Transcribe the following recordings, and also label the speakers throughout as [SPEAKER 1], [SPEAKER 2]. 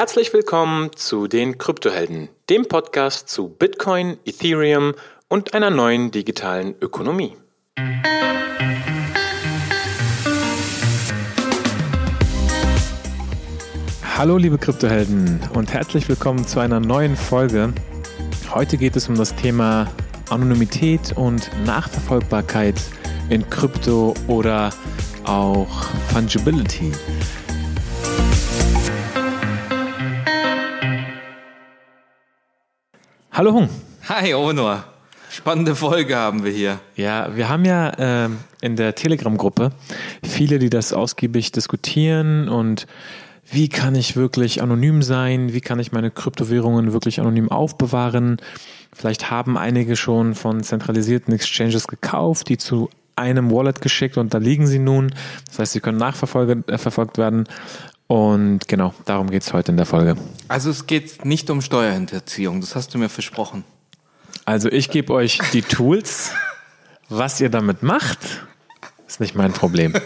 [SPEAKER 1] Herzlich willkommen zu den Kryptohelden, dem Podcast zu Bitcoin, Ethereum und einer neuen digitalen Ökonomie. Hallo liebe Kryptohelden und herzlich willkommen zu einer neuen Folge. Heute geht es um das Thema Anonymität und Nachverfolgbarkeit in Krypto oder auch Fungibility. Hallo Hung.
[SPEAKER 2] Hi Onur. Spannende Folge haben wir hier.
[SPEAKER 1] Ja, wir haben ja äh, in der Telegram-Gruppe viele, die das ausgiebig diskutieren und wie kann ich wirklich anonym sein, wie kann ich meine Kryptowährungen wirklich anonym aufbewahren. Vielleicht haben einige schon von zentralisierten Exchanges gekauft, die zu einem Wallet geschickt und da liegen sie nun. Das heißt, sie können nachverfolgt äh, verfolgt werden. Und genau, darum geht es heute in der Folge.
[SPEAKER 2] Also es geht nicht um Steuerhinterziehung, das hast du mir versprochen.
[SPEAKER 1] Also ich gebe euch die Tools. Was ihr damit macht, ist nicht mein Problem.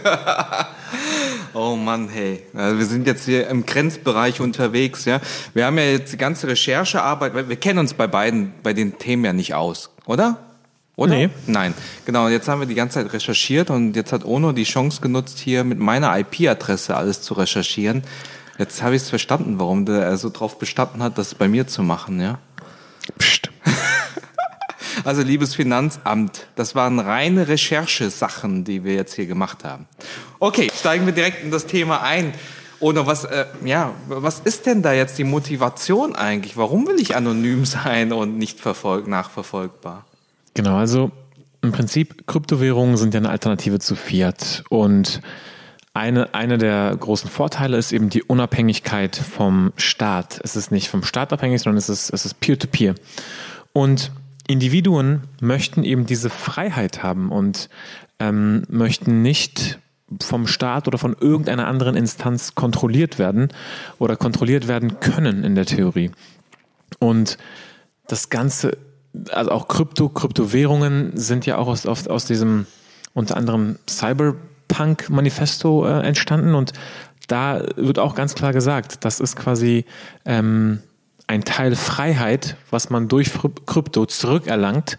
[SPEAKER 2] Oh Mann, hey. Also wir sind jetzt hier im Grenzbereich unterwegs, ja. Wir haben ja jetzt die ganze Recherchearbeit, weil wir kennen uns bei beiden, bei den Themen ja nicht aus, oder? Oder? Nee. Nein. Genau, jetzt haben wir die ganze Zeit recherchiert und jetzt hat Ono die Chance genutzt, hier mit meiner IP-Adresse alles zu recherchieren. Jetzt habe ich es verstanden, warum der so drauf bestanden hat, das bei mir zu machen, ja. Psst. Also liebes Finanzamt, das waren reine Recherchesachen, die wir jetzt hier gemacht haben. Okay, steigen wir direkt in das Thema ein. Oder was, äh, ja, was ist denn da jetzt die Motivation eigentlich? Warum will ich anonym sein und nicht verfolgt, nachverfolgbar?
[SPEAKER 1] Genau, also im Prinzip Kryptowährungen sind ja eine Alternative zu Fiat und eine, eine der großen Vorteile ist eben die Unabhängigkeit vom Staat. Es ist nicht vom Staat abhängig, sondern es ist, es ist Peer-to-Peer. -peer. Und Individuen möchten eben diese Freiheit haben und ähm, möchten nicht vom Staat oder von irgendeiner anderen Instanz kontrolliert werden oder kontrolliert werden können in der Theorie. Und das Ganze, also auch Krypto, Kryptowährungen sind ja auch aus, aus, diesem unter anderem Cyberpunk-Manifesto äh, entstanden und da wird auch ganz klar gesagt, das ist quasi ähm, ein Teil Freiheit, was man durch Krypto zurückerlangt.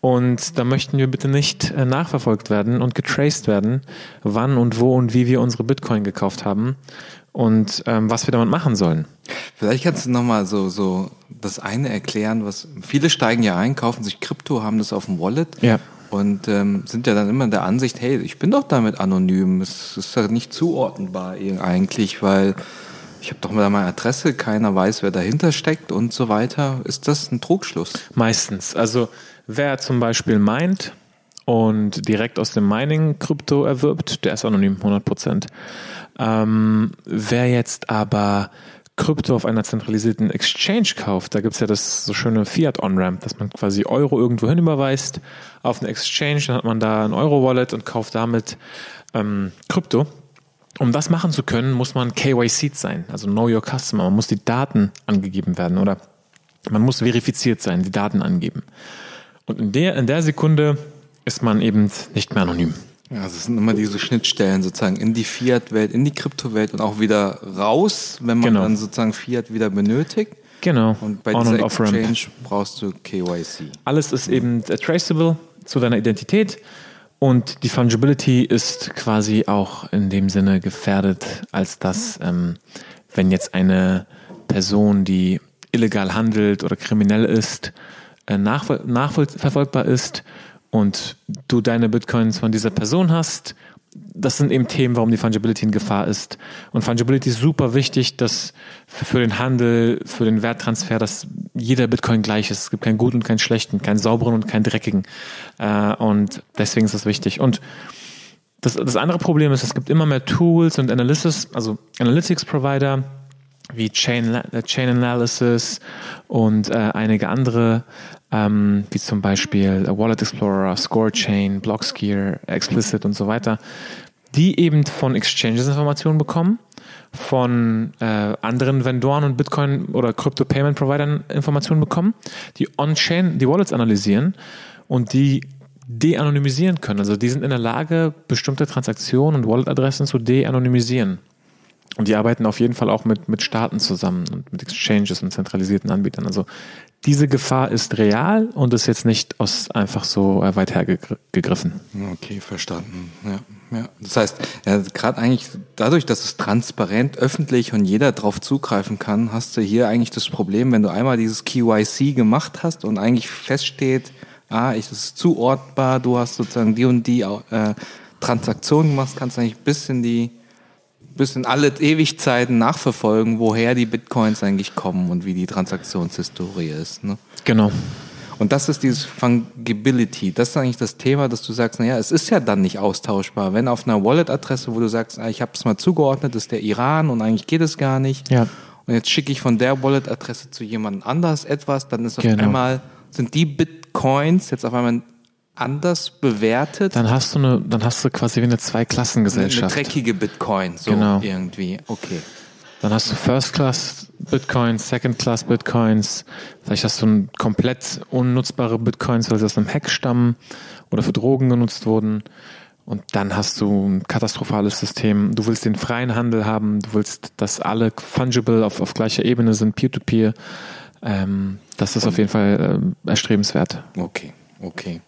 [SPEAKER 1] Und da möchten wir bitte nicht äh, nachverfolgt werden und getraced werden, wann und wo und wie wir unsere Bitcoin gekauft haben und ähm, was wir damit machen sollen.
[SPEAKER 2] Vielleicht kannst du nochmal so, so das eine erklären, was viele steigen ja ein, kaufen sich Krypto, haben das auf dem Wallet. Ja. Und ähm, sind ja dann immer der Ansicht, hey, ich bin doch damit anonym. Es ist ja nicht zuordnenbar eigentlich, weil ich habe doch mal meine Adresse, keiner weiß, wer dahinter steckt und so weiter. Ist das ein Trugschluss?
[SPEAKER 1] Meistens. Also wer zum Beispiel meint und direkt aus dem Mining Krypto erwirbt, der ist anonym, 100 Prozent. Ähm, wer jetzt aber Krypto auf einer zentralisierten Exchange kauft, da gibt's ja das so schöne Fiat-On-Ramp, dass man quasi Euro irgendwo hin überweist auf eine Exchange, dann hat man da ein Euro-Wallet und kauft damit ähm, Krypto. Um das machen zu können, muss man KYC sein, also Know Your Customer. Man muss die Daten angegeben werden oder man muss verifiziert sein, die Daten angeben. Und in der, in der Sekunde ist man eben nicht mehr anonym.
[SPEAKER 2] Ja, also es sind immer diese Schnittstellen sozusagen in die Fiat-Welt, in die Kryptowelt und auch wieder raus, wenn man genau. dann sozusagen Fiat wieder benötigt.
[SPEAKER 1] Genau.
[SPEAKER 2] Und bei On dieser Exchange brauchst du KYC.
[SPEAKER 1] Alles ist eben traceable zu deiner Identität und die Fungibility ist quasi auch in dem Sinne gefährdet, als dass, ähm, wenn jetzt eine Person, die illegal handelt oder kriminell ist, äh, nachverfolgbar ist und du deine Bitcoins von dieser Person hast das sind eben Themen, warum die Fungibility in Gefahr ist. Und Fungibility ist super wichtig, dass für den Handel, für den Werttransfer, dass jeder Bitcoin gleich ist. Es gibt keinen guten und keinen schlechten, keinen sauberen und keinen dreckigen. Äh, und deswegen ist das wichtig. Und das, das andere Problem ist, es gibt immer mehr Tools und Analysis, also Analytics-Provider wie Chain, äh, Chain Analysis und äh, einige andere ähm, wie zum Beispiel Wallet Explorer, ScoreChain, Blockskier, Explicit und so weiter, die eben von Exchanges Informationen bekommen, von äh, anderen Vendoren und Bitcoin oder Crypto Payment Providern Informationen bekommen, die on-chain die Wallets analysieren und die de-anonymisieren können. Also die sind in der Lage, bestimmte Transaktionen und Wallet-Adressen zu de-anonymisieren. Und die arbeiten auf jeden Fall auch mit, mit Staaten zusammen und mit Exchanges und zentralisierten Anbietern. Also diese Gefahr ist real und ist jetzt nicht aus einfach so äh, weit hergegriffen.
[SPEAKER 2] Okay, verstanden. Ja, ja. Das heißt, ja, gerade eigentlich dadurch, dass es transparent, öffentlich und jeder darauf zugreifen kann, hast du hier eigentlich das Problem, wenn du einmal dieses KYC gemacht hast und eigentlich feststeht, ah, das ist zuordbar, du hast sozusagen die und die äh, Transaktionen gemacht, kannst du eigentlich bis in die bis in alle Ewigzeiten nachverfolgen, woher die Bitcoins eigentlich kommen und wie die Transaktionshistorie ist. Ne?
[SPEAKER 1] Genau.
[SPEAKER 2] Und das ist dieses Fungibility. Das ist eigentlich das Thema, dass du sagst, naja, es ist ja dann nicht austauschbar. Wenn auf einer Wallet-Adresse, wo du sagst, ah, ich habe es mal zugeordnet, ist der Iran und eigentlich geht es gar nicht.
[SPEAKER 1] Ja.
[SPEAKER 2] Und jetzt schicke ich von der Wallet-Adresse zu jemand anders etwas, dann ist auf genau. einmal, sind die Bitcoins jetzt auf einmal anders bewertet.
[SPEAKER 1] Dann hast du eine, dann hast du quasi wie eine Zweiklassengesellschaft.
[SPEAKER 2] Eine dreckige Bitcoin, so genau. irgendwie. Okay.
[SPEAKER 1] Dann hast du First Class Bitcoins, Second Class Bitcoins. Vielleicht hast du ein komplett unnutzbare Bitcoins, weil sie aus einem Hack stammen oder für Drogen genutzt wurden. Und dann hast du ein katastrophales System. Du willst den freien Handel haben. Du willst, dass alle fungible auf, auf gleicher Ebene sind, Peer-to-Peer. -peer. Ähm, das ist auf jeden Fall äh, erstrebenswert.
[SPEAKER 2] Okay, okay.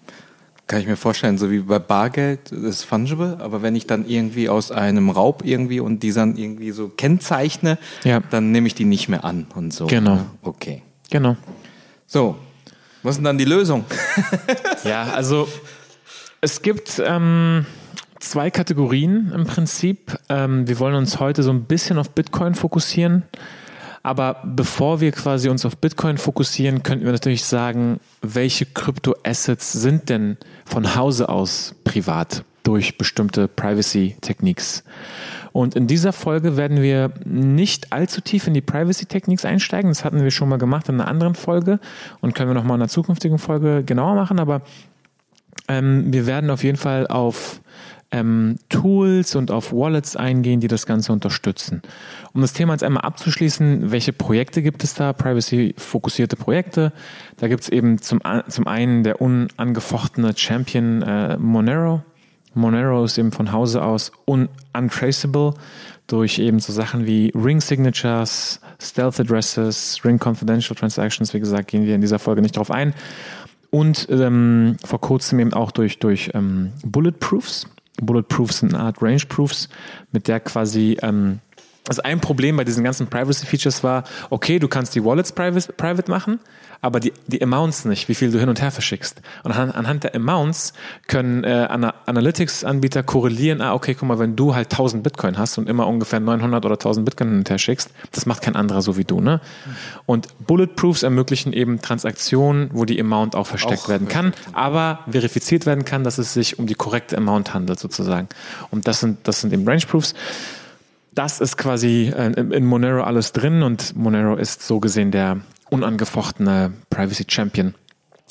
[SPEAKER 2] Kann ich mir vorstellen, so wie bei Bargeld, das ist fungible, aber wenn ich dann irgendwie aus einem Raub irgendwie und die dann irgendwie so kennzeichne, ja. dann nehme ich die nicht mehr an und so.
[SPEAKER 1] Genau.
[SPEAKER 2] Okay.
[SPEAKER 1] Genau.
[SPEAKER 2] So, was ist denn dann die Lösung?
[SPEAKER 1] ja, also es gibt ähm, zwei Kategorien im Prinzip. Ähm, wir wollen uns heute so ein bisschen auf Bitcoin fokussieren. Aber bevor wir quasi uns auf Bitcoin fokussieren, könnten wir natürlich sagen, welche Kryptoassets sind denn von Hause aus privat durch bestimmte Privacy-Techniques? Und in dieser Folge werden wir nicht allzu tief in die Privacy-Techniques einsteigen. Das hatten wir schon mal gemacht in einer anderen Folge und können wir nochmal in einer zukünftigen Folge genauer machen. Aber ähm, wir werden auf jeden Fall auf ähm, Tools und auf Wallets eingehen, die das Ganze unterstützen. Um das Thema jetzt einmal abzuschließen, welche Projekte gibt es da? Privacy-fokussierte Projekte. Da gibt es eben zum, zum einen der unangefochtene Champion äh, Monero. Monero ist eben von Hause aus un untraceable durch eben so Sachen wie Ring Signatures, Stealth Addresses, Ring Confidential Transactions. Wie gesagt, gehen wir in dieser Folge nicht drauf ein. Und ähm, vor kurzem eben auch durch, durch ähm, Bulletproofs. Bulletproofs sind eine Art Range Proofs, mit der quasi ähm, also ein Problem bei diesen ganzen Privacy-Features war, okay, du kannst die Wallets private, private machen, aber die, die Amounts nicht, wie viel du hin und her verschickst. Und anhand, anhand der Amounts können äh, Analytics-Anbieter korrelieren, ah, okay, guck mal, wenn du halt 1000 Bitcoin hast und immer ungefähr 900 oder 1000 Bitcoin hin und her schickst, das macht kein anderer so wie du, ne? Und Bulletproofs ermöglichen eben Transaktionen, wo die Amount auch versteckt auch werden kann, aber verifiziert werden kann, dass es sich um die korrekte Amount handelt, sozusagen. Und das sind, das sind eben Range-Proofs das ist quasi äh, in Monero alles drin und Monero ist so gesehen der unangefochtene Privacy Champion.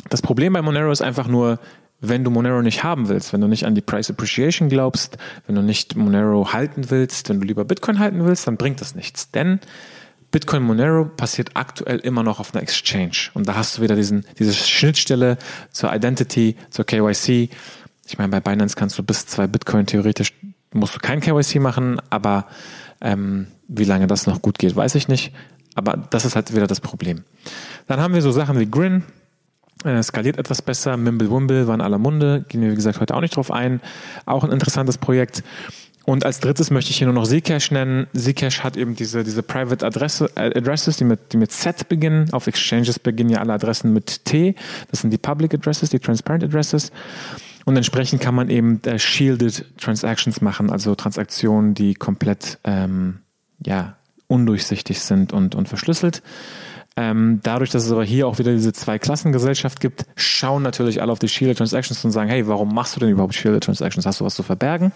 [SPEAKER 1] Das Problem bei Monero ist einfach nur, wenn du Monero nicht haben willst, wenn du nicht an die Price Appreciation glaubst, wenn du nicht Monero halten willst, wenn du lieber Bitcoin halten willst, dann bringt das nichts. Denn Bitcoin Monero passiert aktuell immer noch auf einer Exchange. Und da hast du wieder diesen, diese Schnittstelle zur Identity, zur KYC. Ich meine, bei Binance kannst du bis zwei Bitcoin theoretisch musst du kein KYC machen, aber ähm, wie lange das noch gut geht, weiß ich nicht. Aber das ist halt wieder das Problem. Dann haben wir so Sachen wie Grin, äh, skaliert etwas besser. Mimblewimble war in aller Munde, gehen wir wie gesagt heute auch nicht drauf ein. Auch ein interessantes Projekt. Und als drittes möchte ich hier nur noch Zcash nennen. Zcash hat eben diese, diese Private Adresse, äh, Addresses, die mit, die mit Z beginnen. Auf Exchanges beginnen ja alle Adressen mit T. Das sind die Public Addresses, die Transparent Addresses. Und entsprechend kann man eben äh, shielded Transactions machen, also Transaktionen, die komplett ähm, ja, undurchsichtig sind und, und verschlüsselt. Ähm, dadurch, dass es aber hier auch wieder diese Zwei-Klassen-Gesellschaft gibt, schauen natürlich alle auf die Shielded Transactions und sagen, hey, warum machst du denn überhaupt Shielded Transactions? Hast du was zu verbergen?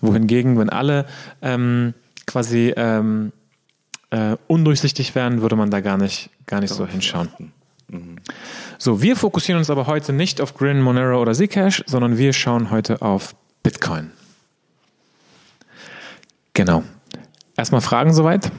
[SPEAKER 1] Wohingegen, wenn alle ähm, quasi ähm, äh, undurchsichtig wären, würde man da gar nicht, gar nicht so hinschauen. Mhm. So, wir fokussieren uns aber heute nicht auf Grin, Monero oder Zcash, sondern wir schauen heute auf Bitcoin. Genau. Erstmal Fragen soweit?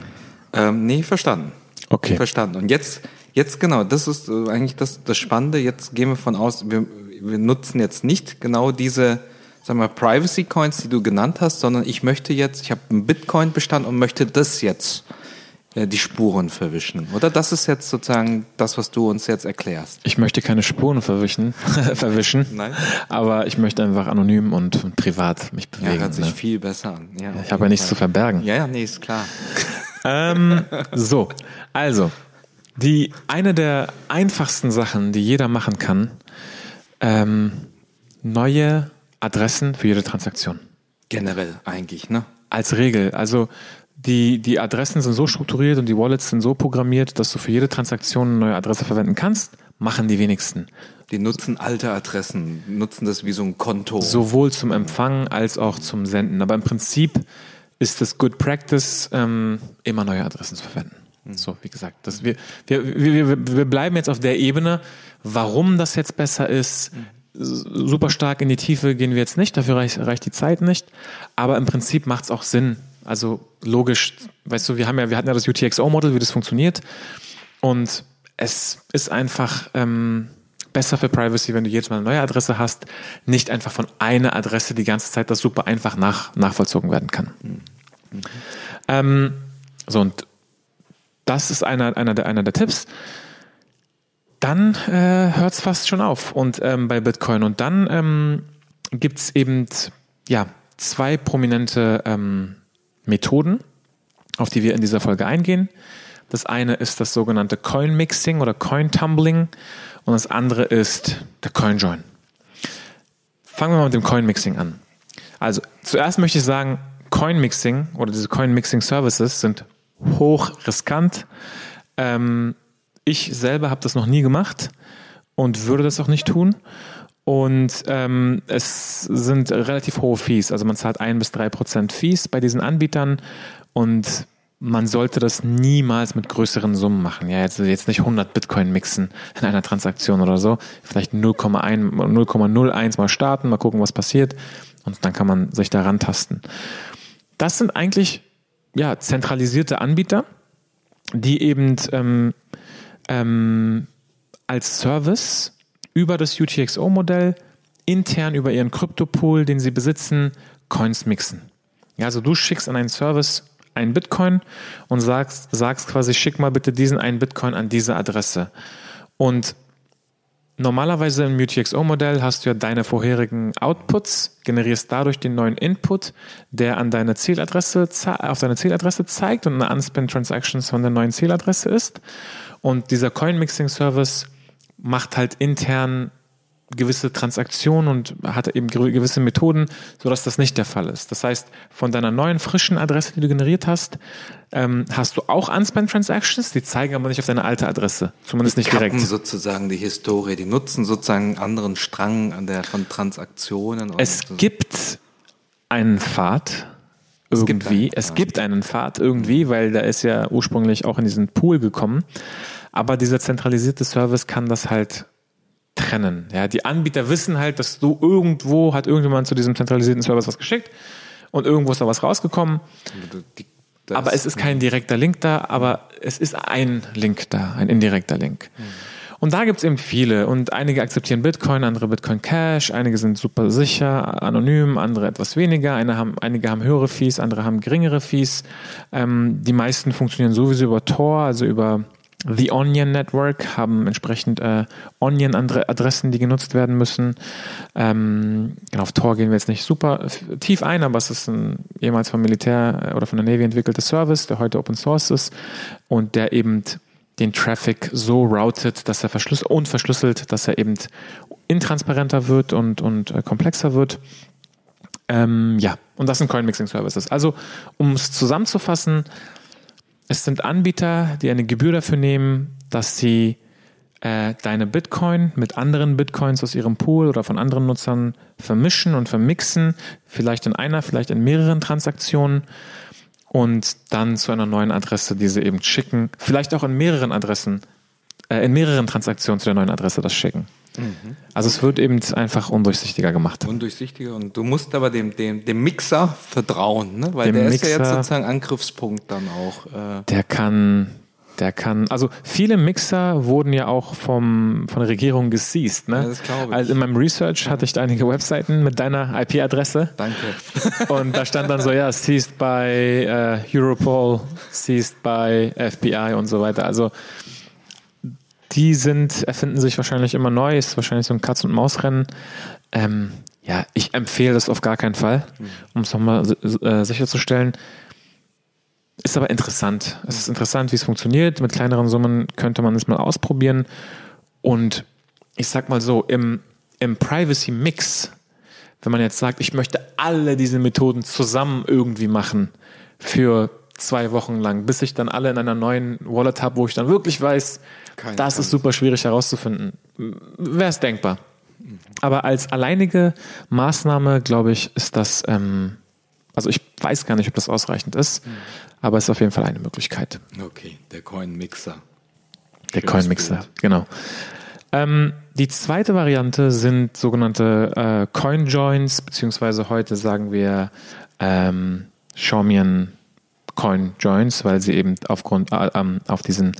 [SPEAKER 2] Ähm, nee, verstanden.
[SPEAKER 1] Okay.
[SPEAKER 2] Verstanden. Und jetzt, jetzt genau, das ist äh, eigentlich das, das Spannende. Jetzt gehen wir von aus, wir, wir nutzen jetzt nicht genau diese sag mal, Privacy Coins, die du genannt hast, sondern ich möchte jetzt, ich habe einen Bitcoin-Bestand und möchte das jetzt die Spuren verwischen. Oder das ist jetzt sozusagen das, was du uns jetzt erklärst.
[SPEAKER 1] Ich möchte keine Spuren verwischen, verwischen
[SPEAKER 2] Nein.
[SPEAKER 1] aber ich möchte einfach anonym und, und privat mich bewegen.
[SPEAKER 2] Ja, hört sich
[SPEAKER 1] ne?
[SPEAKER 2] viel besser an. Ja,
[SPEAKER 1] Ich habe ja nichts zu verbergen.
[SPEAKER 2] Ja, ja, nee, ist klar.
[SPEAKER 1] Ähm, so, also, die, eine der einfachsten Sachen, die jeder machen kann, ähm, neue Adressen für jede Transaktion.
[SPEAKER 2] Generell eigentlich, ne?
[SPEAKER 1] Als Regel. Also die, die Adressen sind so strukturiert und die Wallets sind so programmiert, dass du für jede Transaktion eine neue Adresse verwenden kannst, machen die wenigsten.
[SPEAKER 2] Die nutzen alte Adressen, nutzen das wie so ein Konto.
[SPEAKER 1] Sowohl zum Empfangen als auch zum Senden. Aber im Prinzip ist es Good Practice, ähm, immer neue Adressen zu verwenden. So, wie gesagt, das, wir, wir, wir, wir, wir bleiben jetzt auf der Ebene, warum das jetzt besser ist. Super stark in die Tiefe gehen wir jetzt nicht, dafür reicht, reicht die Zeit nicht. Aber im Prinzip macht es auch Sinn. Also logisch, weißt du, wir haben ja, wir hatten ja das UTXO-Model, wie das funktioniert. Und es ist einfach ähm, besser für Privacy, wenn du jedes Mal eine neue Adresse hast, nicht einfach von einer Adresse die ganze Zeit, das super einfach nach, nachvollzogen werden kann. Ähm, so, und das ist einer, einer, der, einer der Tipps. Dann äh, hört es fast schon auf und ähm, bei Bitcoin. Und dann ähm, gibt es eben ja, zwei prominente ähm, Methoden, auf die wir in dieser Folge eingehen. Das eine ist das sogenannte Coin Mixing oder Coin Tumbling und das andere ist der Coin Join. Fangen wir mal mit dem Coin Mixing an. Also zuerst möchte ich sagen, Coin Mixing oder diese Coin Mixing Services sind hoch riskant. Ähm, ich selber habe das noch nie gemacht und würde das auch nicht tun. Und ähm, es sind relativ hohe Fees. Also man zahlt ein bis drei Prozent Fees bei diesen Anbietern und man sollte das niemals mit größeren Summen machen. Ja, jetzt, jetzt nicht 100 Bitcoin mixen in einer Transaktion oder so. Vielleicht 0,1, 0,01 mal starten, mal gucken, was passiert. Und dann kann man sich da rantasten. Das sind eigentlich ja, zentralisierte Anbieter, die eben ähm, ähm, als Service über das UTXO-Modell intern über ihren Kryptopool, den sie besitzen, Coins mixen. Ja, also du schickst an einen Service einen Bitcoin und sagst, sagst quasi, schick mal bitte diesen einen Bitcoin an diese Adresse. Und normalerweise im UTXO-Modell hast du ja deine vorherigen Outputs, generierst dadurch den neuen Input, der an deine Zieladresse, auf deine Zieladresse zeigt und eine Unspent Transactions von der neuen Zieladresse ist. Und dieser Coin-Mixing-Service macht halt intern gewisse Transaktionen und hat eben gewisse Methoden, sodass das nicht der Fall ist. Das heißt, von deiner neuen frischen Adresse, die du generiert hast, ähm, hast du auch Unspent Transactions, die zeigen aber nicht auf deine alte Adresse, zumindest
[SPEAKER 2] die
[SPEAKER 1] nicht direkt.
[SPEAKER 2] kappen sozusagen die Historie, die nutzen sozusagen einen anderen Strang an der von Transaktionen.
[SPEAKER 1] Es
[SPEAKER 2] so.
[SPEAKER 1] gibt einen Pfad irgendwie.
[SPEAKER 2] gibt einen,
[SPEAKER 1] es gibt einen Pfad irgendwie, weil der ist ja ursprünglich auch in diesen Pool gekommen. Aber dieser zentralisierte Service kann das halt trennen. Ja, die Anbieter wissen halt, dass du irgendwo hat irgendjemand zu diesem zentralisierten Service was geschickt und irgendwo ist da was rausgekommen.
[SPEAKER 2] Das-
[SPEAKER 1] Aber es ist kein direkter Link da, aber es ist ein Link da, ein indirekter Link. Und da gibt's eben viele und einige akzeptieren Bitcoin, andere Bitcoin Cash, einige sind super sicher, anonym, andere etwas weniger, haben, einige haben höhere Fees, andere haben geringere Fees. Ähm, die meisten funktionieren sowieso über Tor, also über The Onion Network, haben entsprechend äh, Onion-Adressen, die genutzt werden müssen. Ähm, genau, auf Tor gehen wir jetzt nicht super tief ein, aber es ist ein ehemals vom Militär äh, oder von der Navy entwickelter Service, der heute Open Source ist und der eben den Traffic so routet, dass er verschlüsselt und verschlüsselt, dass er eben intransparenter wird und, und äh, komplexer wird. Ähm, ja, und das sind Coin Mixing Services. Also, um es zusammenzufassen, es sind Anbieter, die eine Gebühr dafür nehmen, dass sie äh, deine Bitcoin mit anderen Bitcoins aus ihrem Pool oder von anderen Nutzern vermischen und vermixen, vielleicht in einer, vielleicht in mehreren Transaktionen. Und dann zu einer neuen Adresse diese eben schicken, vielleicht auch in mehreren Adressen, äh, in mehreren Transaktionen zu der neuen Adresse das schicken. Also es wird eben einfach undurchsichtiger gemacht.
[SPEAKER 2] undurchsichtiger und du musst aber dem, dem, dem Mixer vertrauen, ne? weil
[SPEAKER 1] Dem
[SPEAKER 2] der ist ja
[SPEAKER 1] Mixer-
[SPEAKER 2] jetzt sozusagen Angriffspunkt dann auch. Äh,
[SPEAKER 1] Der kann Der kann, also viele Mixer wurden ja auch vom, von der Regierung geseized. Ne?
[SPEAKER 2] Ja, das glaube ich.
[SPEAKER 1] Also in meinem Research hatte ich da einige Webseiten mit deiner IP-Adresse.
[SPEAKER 2] Danke.
[SPEAKER 1] Und da stand dann so, ja, seized by äh, Europol, seized by FBI und so weiter. Also die sind, erfinden sich wahrscheinlich immer neu, ist wahrscheinlich so ein Katz- und Maus-Rennen. Ähm, ja, ich empfehle das auf gar keinen Fall, um es nochmal äh, sicherzustellen. Ist aber interessant. Es ist interessant, wie es funktioniert. Mit kleineren Summen könnte man es mal ausprobieren. Und ich sag mal so, im, im Privacy Mix, wenn man jetzt sagt, ich möchte alle diese Methoden zusammen irgendwie machen für zwei Wochen lang, bis ich dann alle in einer neuen Wallet habe, wo ich dann wirklich weiß,
[SPEAKER 2] Keine
[SPEAKER 1] das
[SPEAKER 2] kann.
[SPEAKER 1] ist super schwierig herauszufinden. Wäre es denkbar. Aber als alleinige Maßnahme, glaube ich, ist das, ähm, also ich weiß gar nicht, ob das ausreichend ist, aber es ist auf jeden Fall eine Möglichkeit.
[SPEAKER 2] Okay, der Coin-Mixer.
[SPEAKER 1] Der Coin-Mixer, genau. Ähm, die zweite Variante sind sogenannte äh, Coin-Joins, beziehungsweise heute sagen wir ähm, Shawmian Coin-Joins, weil sie eben aufgrund, äh, ähm, auf diesen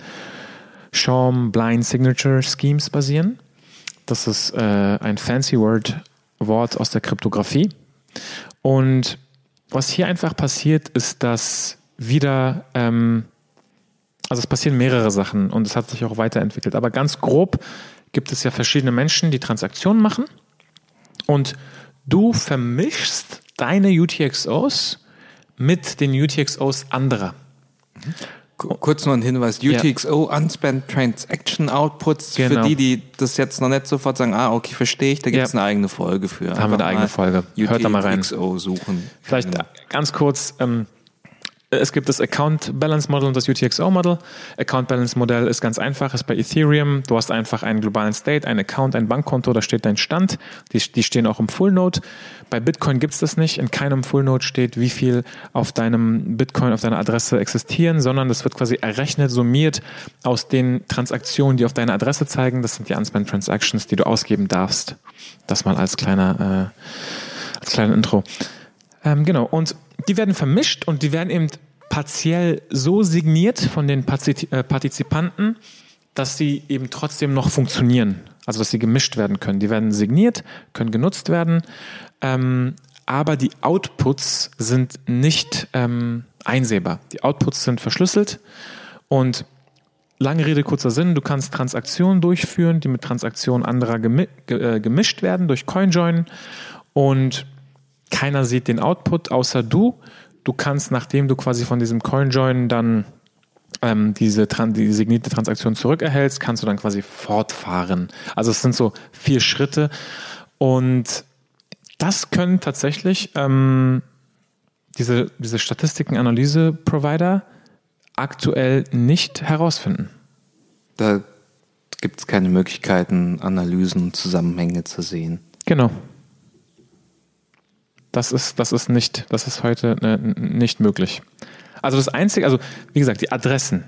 [SPEAKER 1] Shawm Blind Signature Schemes basieren. Das ist äh, ein fancy Word Wort aus der Kryptographie. Und was hier einfach passiert, ist, dass wieder ähm, also es passieren mehrere Sachen und es hat sich auch weiterentwickelt. Aber ganz grob gibt es ja verschiedene Menschen, die Transaktionen machen und du vermischst deine UTXOs mit den UTXOs anderer.
[SPEAKER 2] Ku- Kurz noch ein Hinweis, UTXO, Unspent Transaction Outputs,
[SPEAKER 1] Genau.
[SPEAKER 2] für die, die das jetzt noch nicht sofort sagen, ah, okay, verstehe ich, da gibt es
[SPEAKER 1] Ja.
[SPEAKER 2] eine eigene Folge für.
[SPEAKER 1] Da haben wir eine eigene Folge. Hört da mal rein.
[SPEAKER 2] UTXO suchen.
[SPEAKER 1] Vielleicht
[SPEAKER 2] Genau.
[SPEAKER 1] ganz kurz, ähm, es gibt das Account Balance Model und das UTXO Model. Account Balance Modell ist ganz einfach, ist bei Ethereum. Du hast einfach einen globalen State, ein Account, ein Bankkonto, da steht dein Stand. Die, die stehen auch im Full Node. Bei Bitcoin gibt es das nicht. In keinem Full Node steht, wie viel auf deinem Bitcoin, auf deiner Adresse existieren, sondern das wird quasi errechnet, summiert aus den Transaktionen, die auf deine Adresse zeigen. Das sind die Unspent Transactions, die du ausgeben darfst. Das mal als kleiner, äh, als kleiner Intro. Ähm, genau, und die werden vermischt und die werden eben partiell so signiert von den äh, Partizipanten, dass sie eben trotzdem noch funktionieren. Also dass sie gemischt werden können. Die werden signiert, können genutzt werden, ähm, aber die Outputs sind nicht ähm, einsehbar. Die Outputs sind verschlüsselt und Lange Rede, kurzer Sinn, du kannst Transaktionen durchführen, die mit Transaktionen anderer gemi ge äh, gemischt werden durch CoinJoin und keiner sieht den Output außer du. Du kannst, nachdem du quasi von diesem CoinJoin dann ähm, diese die signierte Transaktion zurückerhältst, kannst du dann quasi fortfahren. Also es sind so vier Schritte und das können tatsächlich ähm, diese, diese Statistiken-Analyse-Provider aktuell nicht herausfinden.
[SPEAKER 2] Da gibt es keine Möglichkeiten, Analysen und Zusammenhänge zu sehen.
[SPEAKER 1] Genau. Das ist, das ist nicht, das ist heute äh, nicht möglich. Also das Einzige, also wie gesagt, die Adressen.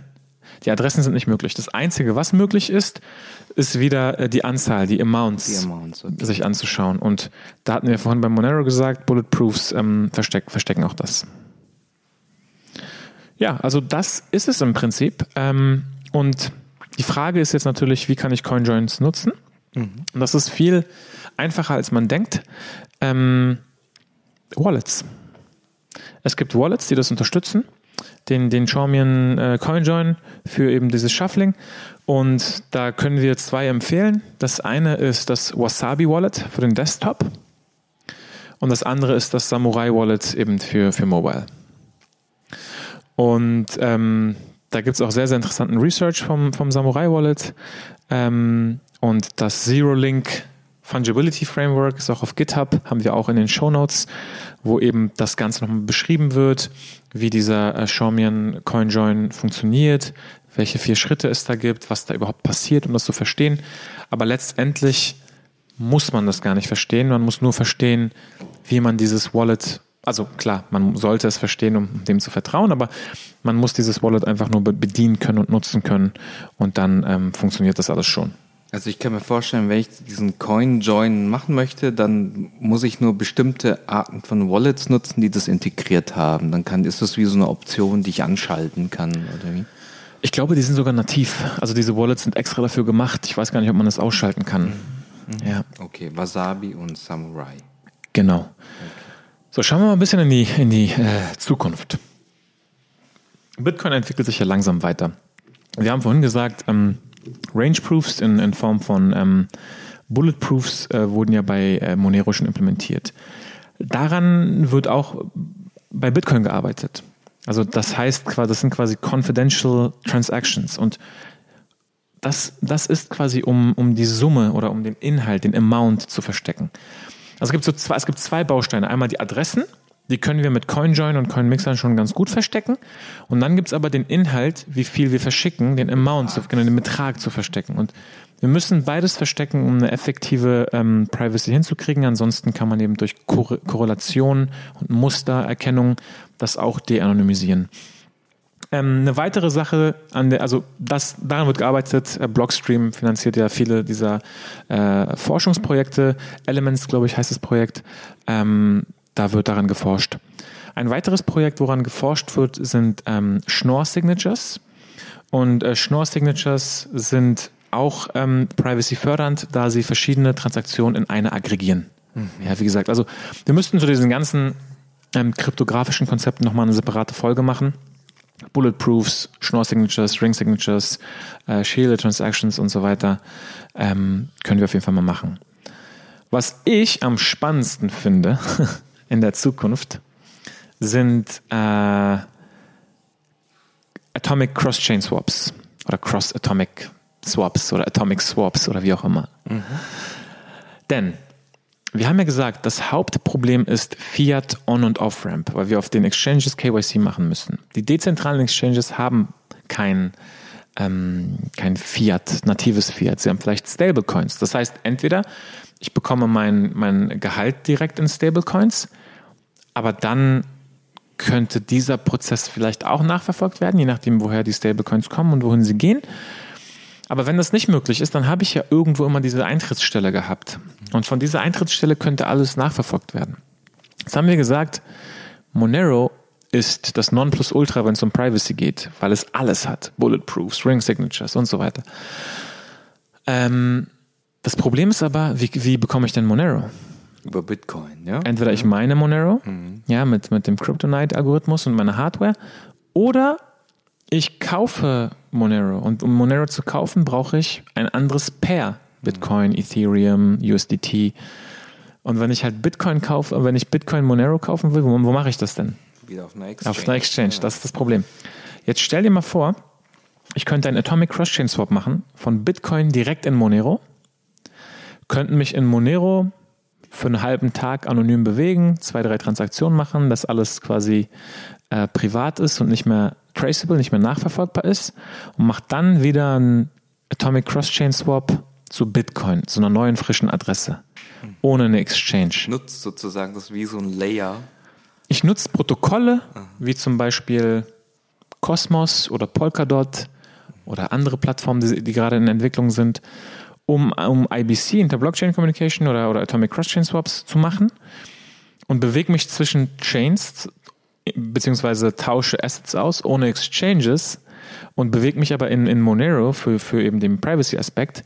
[SPEAKER 1] Die Adressen sind nicht möglich. Das Einzige, was möglich ist, ist wieder äh, die Anzahl, die Amounts,
[SPEAKER 2] Die Amounts, okay.
[SPEAKER 1] sich anzuschauen. Und da hatten wir vorhin bei Monero gesagt, Bulletproofs ähm, versteck, verstecken auch das. Ja, also das ist es im Prinzip. Ähm, und die Frage ist jetzt natürlich, wie kann ich CoinJoins nutzen? Und das ist viel einfacher, als man denkt. Ähm, Wallets. Es gibt Wallets, die das unterstützen. Den, den Charmian äh, CoinJoin für eben dieses Shuffling. Und da können wir zwei empfehlen. Das eine ist das Wasabi Wallet für den Desktop. Und das andere ist das Samurai Wallet eben für, für Mobile. Und ähm, da gibt es auch sehr, sehr interessanten Research vom, vom Samurai Wallet. Ähm, und das Zero-Link Fungibility Framework ist auch auf GitHub, haben wir auch in den Show Notes, wo eben das Ganze nochmal beschrieben wird, wie dieser äh, CoinJoin funktioniert, welche vier Schritte es da gibt, was da überhaupt passiert, um das zu verstehen. Aber letztendlich muss man das gar nicht verstehen, man muss nur verstehen, wie man dieses Wallet, also klar, man sollte es verstehen, um dem zu vertrauen, aber man muss dieses Wallet einfach nur be- bedienen können und nutzen können und dann ähm, funktioniert das alles schon.
[SPEAKER 2] Also ich kann mir vorstellen, wenn ich diesen Coin-Join machen möchte, dann muss ich nur bestimmte Arten von Wallets nutzen, die das integriert haben. Dann kann, ist das wie so eine Option, die ich anschalten kann, oder wie?
[SPEAKER 1] Ich glaube, die sind sogar nativ. Also diese Wallets sind extra dafür gemacht. Ich weiß gar nicht, ob man das ausschalten kann. Ja,
[SPEAKER 2] Okay, Wasabi und Samurai.
[SPEAKER 1] genau. So, schauen wir mal ein bisschen in die, in die äh, Zukunft. Bitcoin entwickelt sich ja langsam weiter. Wir haben vorhin gesagt, ähm, Range Proofs in, in Form von ähm, Bulletproofs äh, wurden ja bei äh, Monero schon implementiert. Daran wird auch bei Bitcoin gearbeitet. Also das heißt, das sind quasi confidential transactions und das, das ist quasi, um, um die Summe oder um den Inhalt, den Amount zu verstecken. Also es gibt so zwei, es gibt zwei Bausteine. Einmal die Adressen, die können wir mit CoinJoin und CoinMixer schon ganz gut verstecken. Und dann gibt es aber den Inhalt, wie viel wir verschicken, den Amount, zu, genau, den Betrag zu verstecken. Und wir müssen beides verstecken, um eine effektive ähm, Privacy hinzukriegen. Ansonsten kann man eben durch Korre Korrelation und Mustererkennung das auch de-anonymisieren. Ähm, eine weitere Sache, an der, also das, daran wird gearbeitet. Äh, Blockstream finanziert ja viele dieser äh, Forschungsprojekte. Elements, glaube ich, heißt das Projekt. Ähm, da wird daran geforscht. Ein weiteres Projekt, woran geforscht wird, sind ähm, Schnorr-Signatures. Und äh, Schnorr-Signatures sind auch ähm, privacy-fördernd, da sie verschiedene Transaktionen in eine aggregieren. Ja, wie gesagt, also wir müssten zu diesen ganzen ähm, kryptografischen Konzepten nochmal eine separate Folge machen. Bulletproofs, Schnorr-Signatures, Ring-Signatures, äh, Shielded Transactions und so weiter, ähm, können wir auf jeden Fall mal machen. Was ich am spannendsten finde in der Zukunft, sind äh, Atomic Cross-Chain Swaps oder Cross-Atomic Swaps oder Atomic Swaps oder wie auch immer. Denn wir haben ja gesagt, das Hauptproblem ist Fiat On- und Off-Ramp, weil wir auf den Exchanges KYC machen müssen. Die dezentralen Exchanges haben kein, ähm, kein Fiat, natives Fiat. Sie haben vielleicht Stablecoins. Das heißt, entweder ich bekomme mein, mein Gehalt direkt in Stablecoins, aber dann könnte dieser Prozess vielleicht auch nachverfolgt werden, je nachdem, woher die Stablecoins kommen und wohin sie gehen. Aber wenn das nicht möglich ist, dann habe ich ja irgendwo immer diese Eintrittsstelle gehabt. Und von dieser Eintrittsstelle könnte alles nachverfolgt werden. Jetzt haben wir gesagt, Monero ist das Nonplusultra, wenn es um Privacy geht, weil es alles hat. Bulletproofs, Ring Signatures und so weiter. Ähm, das Problem ist aber, wie, wie bekomme ich denn Monero?
[SPEAKER 2] Über Bitcoin, ja?
[SPEAKER 1] Entweder ich meine Monero, ja, mit, mit dem Kryptonite-Algorithmus und meiner Hardware, oder ich kaufe Monero. Und um Monero zu kaufen, brauche ich ein anderes Pair. Bitcoin, Ethereum, USDT. Und wenn ich halt Bitcoin kaufe, wenn ich Bitcoin Monero kaufen will, wo, wo mache ich das denn?
[SPEAKER 2] Wieder auf einer Exchange.
[SPEAKER 1] Auf der Exchange, das ist das Problem. Jetzt stell dir mal vor, ich könnte einen Atomic Cross-Chain Swap machen von Bitcoin direkt in Monero, könnten mich in Monero für einen halben Tag anonym bewegen, zwei, drei Transaktionen machen, dass alles quasi äh, privat ist und nicht mehr traceable, nicht mehr nachverfolgbar ist und macht dann wieder einen Atomic Cross-Chain Swap zu Bitcoin, zu einer neuen frischen Adresse, ohne eine Exchange.
[SPEAKER 2] Nutzt sozusagen das wie so ein Layer.
[SPEAKER 1] Ich nutze Protokolle, wie zum Beispiel Cosmos oder Polkadot oder andere Plattformen, die, die gerade in Entwicklung sind, um, um IBC, Inter-Blockchain Communication oder, oder Atomic Cross-Chain Swaps zu machen und bewege mich zwischen Chains beziehungsweise tausche Assets aus ohne Exchanges und bewege mich aber in, in Monero für, für eben den Privacy-Aspekt,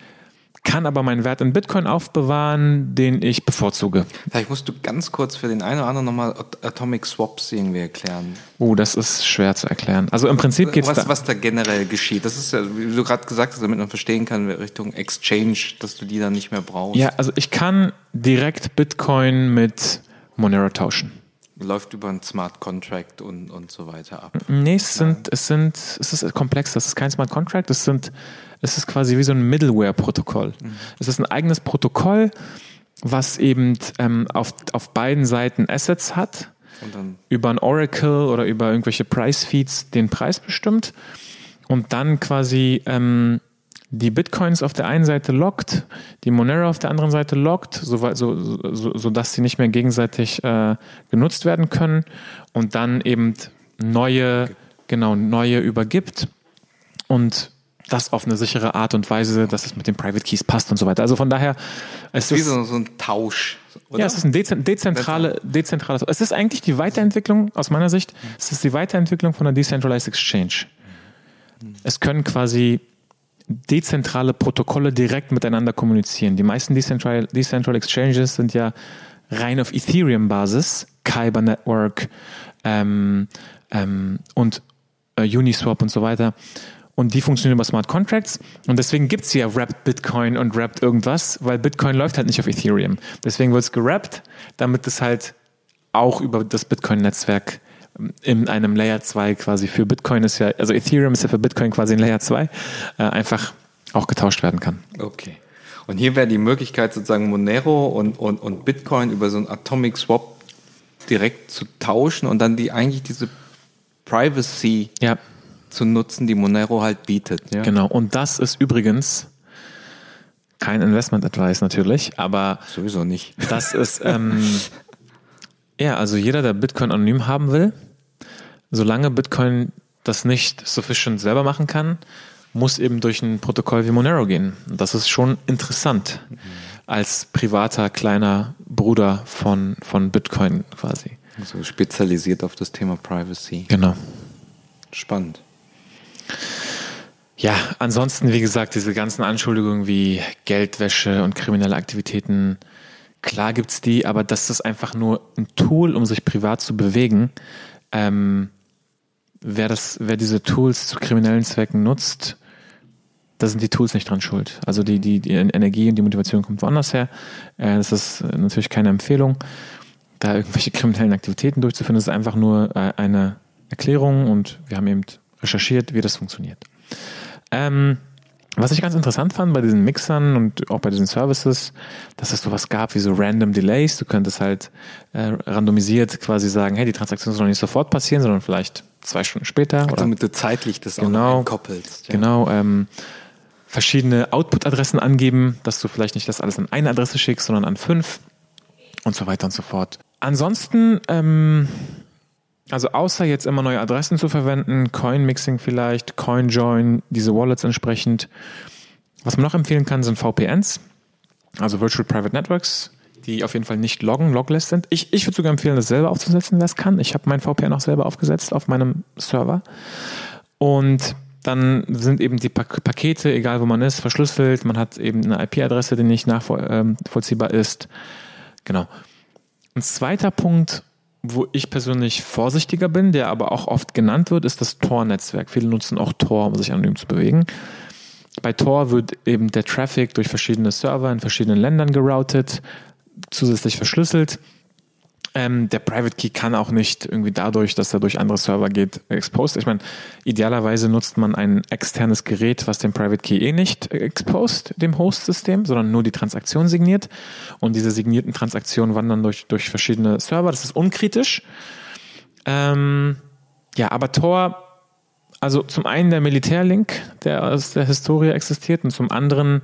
[SPEAKER 1] kann aber meinen Wert in Bitcoin aufbewahren, den ich bevorzuge.
[SPEAKER 2] Vielleicht musst du ganz kurz für den einen oder anderen nochmal Atomic Swaps irgendwie erklären.
[SPEAKER 1] Oh, das ist schwer zu erklären. Also im Prinzip geht es
[SPEAKER 2] was,
[SPEAKER 1] da.
[SPEAKER 2] was da generell geschieht. Das ist ja, wie du gerade gesagt hast, damit man verstehen kann, Richtung Exchange, dass du die dann nicht mehr brauchst.
[SPEAKER 1] Ja, also ich kann direkt Bitcoin mit Monero tauschen.
[SPEAKER 2] Läuft über einen Smart Contract und, und so weiter ab.
[SPEAKER 1] Nee, es sind, es sind, es ist komplex, das ist kein Smart Contract, es sind, es ist quasi wie so ein Middleware-Protokoll. Es ist ein eigenes Protokoll, was eben ähm, auf, auf beiden Seiten Assets hat, über ein Oracle oder über irgendwelche Price-Feeds den Preis bestimmt und dann quasi ähm, die Bitcoins auf der einen Seite lockt, die Monero auf der anderen Seite lockt, so, so, so, so dass sie nicht mehr gegenseitig äh, genutzt werden können und dann eben neue, genau, neue übergibt. Und das auf eine sichere Art und Weise, dass es mit den Private Keys passt und so weiter. Also von daher, es
[SPEAKER 2] wie
[SPEAKER 1] ist,
[SPEAKER 2] so, so ein Tausch. Oder?
[SPEAKER 1] ja, es ist ein dezen- dezentrale, dezentrale. Es ist eigentlich die Weiterentwicklung, aus meiner Sicht, es ist die Weiterentwicklung von einer Decentralized Exchange. es können quasi dezentrale Protokolle direkt miteinander kommunizieren. Die meisten Decentral, Decentral Exchanges sind ja rein auf Ethereum-Basis, Kyber Network ähm, ähm, und äh, Uniswap und so weiter. Und die funktionieren über Smart Contracts. Und deswegen gibt es ja Wrapped Bitcoin und Wrapped irgendwas, weil Bitcoin läuft halt nicht auf Ethereum. Deswegen wird es gerappt, damit es halt auch über das Bitcoin-Netzwerk in einem Layer 2 quasi für Bitcoin ist ja, also Ethereum ist ja für Bitcoin quasi ein Layer 2, äh, einfach auch getauscht werden kann.
[SPEAKER 2] Okay. Und hier wäre die Möglichkeit sozusagen Monero und, und, und Bitcoin über so einen Atomic Swap direkt zu tauschen und dann die eigentlich diese Privacy
[SPEAKER 1] ja.
[SPEAKER 2] Zu nutzen, die Monero halt bietet. Ja?
[SPEAKER 1] Genau. Und das ist übrigens kein Investment Advice natürlich, aber
[SPEAKER 2] sowieso nicht.
[SPEAKER 1] Das ist ähm, ja also jeder, der Bitcoin anonym haben will, solange Bitcoin das nicht sufficient selber machen kann, muss eben durch ein Protokoll wie Monero gehen. Das ist schon interessant mhm. als privater kleiner Bruder von, von Bitcoin quasi.
[SPEAKER 2] Also spezialisiert auf das Thema Privacy.
[SPEAKER 1] Genau.
[SPEAKER 2] Spannend.
[SPEAKER 1] Ja, ansonsten, wie gesagt, diese ganzen Anschuldigungen wie Geldwäsche und kriminelle Aktivitäten, klar gibt es die, aber das ist einfach nur ein Tool, um sich privat zu bewegen. Ähm, wer, das, wer diese Tools zu kriminellen Zwecken nutzt, da sind die Tools nicht dran schuld. Also die, die, die Energie und die Motivation kommt woanders her. Äh, das ist natürlich keine Empfehlung, da irgendwelche kriminellen Aktivitäten durchzuführen. Das ist einfach nur äh, eine Erklärung und wir haben eben recherchiert, wie das funktioniert. Ähm, was ich ganz interessant fand bei diesen Mixern und auch bei diesen Services, dass es sowas gab wie so Random Delays. Du könntest halt äh, randomisiert quasi sagen, hey, die Transaktion soll nicht sofort passieren, sondern vielleicht zwei Stunden später.
[SPEAKER 2] Also damit du zeitlich das
[SPEAKER 1] genau,
[SPEAKER 2] auch koppelst.
[SPEAKER 1] Ja. Genau. Ähm, verschiedene Output-Adressen angeben, dass du vielleicht nicht das alles an eine Adresse schickst, sondern an fünf und so weiter und so fort. Ansonsten, ähm, also außer jetzt immer neue Adressen zu verwenden, Coin-Mixing vielleicht, Coin-Join, diese Wallets entsprechend. Was man noch empfehlen kann, sind VPNs, also Virtual Private Networks, die auf jeden Fall nicht loggen, logless sind. Ich, ich würde sogar empfehlen, das selber aufzusetzen, wer es kann. Ich habe mein VPN auch selber aufgesetzt auf meinem Server. Und dann sind eben die Pakete, egal wo man ist, verschlüsselt. Man hat eben eine IP-Adresse, die nicht nachvollziehbar ähm, ist. Genau. Ein zweiter Punkt, wo ich persönlich vorsichtiger bin, der aber auch oft genannt wird, ist das Tor-Netzwerk. Viele nutzen auch Tor, um sich anonym zu bewegen. Bei Tor wird eben der Traffic durch verschiedene Server in verschiedenen Ländern geroutet, zusätzlich verschlüsselt. Ähm, der Private Key kann auch nicht irgendwie dadurch, dass er durch andere Server geht, exposed. Ich meine, idealerweise nutzt man ein externes Gerät, was den Private Key eh nicht exposed, dem Host-System, sondern nur die Transaktion signiert. Und diese signierten Transaktionen wandern durch, durch verschiedene Server. Das ist unkritisch. Ähm, ja, aber Tor, also zum einen der Militärlink, der aus der Historie existiert, und zum anderen,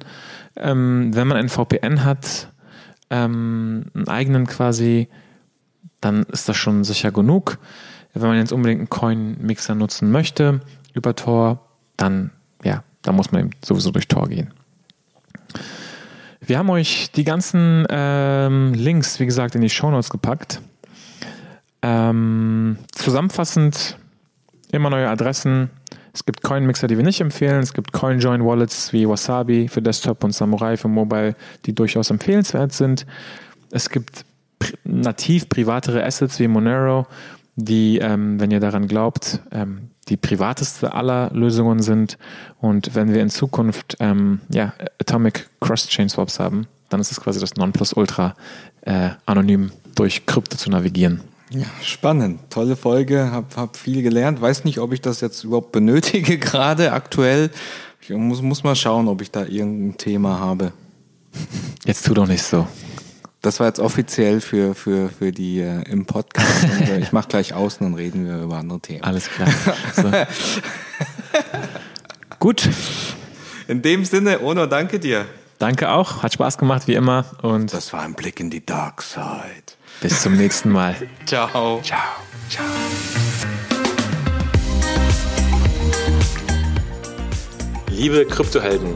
[SPEAKER 1] ähm, wenn man ein VPN hat, ähm, einen eigenen quasi dann ist das schon sicher genug. Wenn man jetzt unbedingt einen Coin-Mixer nutzen möchte über Tor, dann ja, da muss man eben sowieso durch Tor gehen. Wir haben euch die ganzen ähm, Links, wie gesagt, in die Show Notes gepackt. Ähm, zusammenfassend immer neue Adressen. Es gibt Coin-Mixer, die wir nicht empfehlen. Es gibt Coin-Join-Wallets wie Wasabi für Desktop und Samurai für Mobile, die durchaus empfehlenswert sind. Es gibt nativ privatere Assets wie Monero, die, ähm, wenn ihr daran glaubt, ähm, die privateste aller Lösungen sind. Und wenn wir in Zukunft ähm, ja, Atomic Cross-Chain Swaps haben, dann ist es quasi das Nonplusultra, äh, anonym durch Krypto zu navigieren.
[SPEAKER 2] Ja, spannend. Tolle Folge. Hab, hab viel gelernt. Weiß nicht, ob ich das jetzt überhaupt benötige, gerade aktuell. Ich muss, muss mal schauen, ob ich da irgendein Thema habe.
[SPEAKER 1] Jetzt tu doch nicht so.
[SPEAKER 2] Das war jetzt offiziell für, für, für die äh, im Podcast. Und, äh, ich mache gleich außen und reden wir über andere Themen.
[SPEAKER 1] Alles klar. So. Gut.
[SPEAKER 2] In dem Sinne, Ono, danke dir.
[SPEAKER 1] Danke auch. Hat Spaß gemacht, wie immer. Und
[SPEAKER 2] das war ein Blick in die Dark Side.
[SPEAKER 1] Bis zum nächsten Mal.
[SPEAKER 2] Ciao.
[SPEAKER 1] Ciao. Ciao. Liebe Kryptohelden.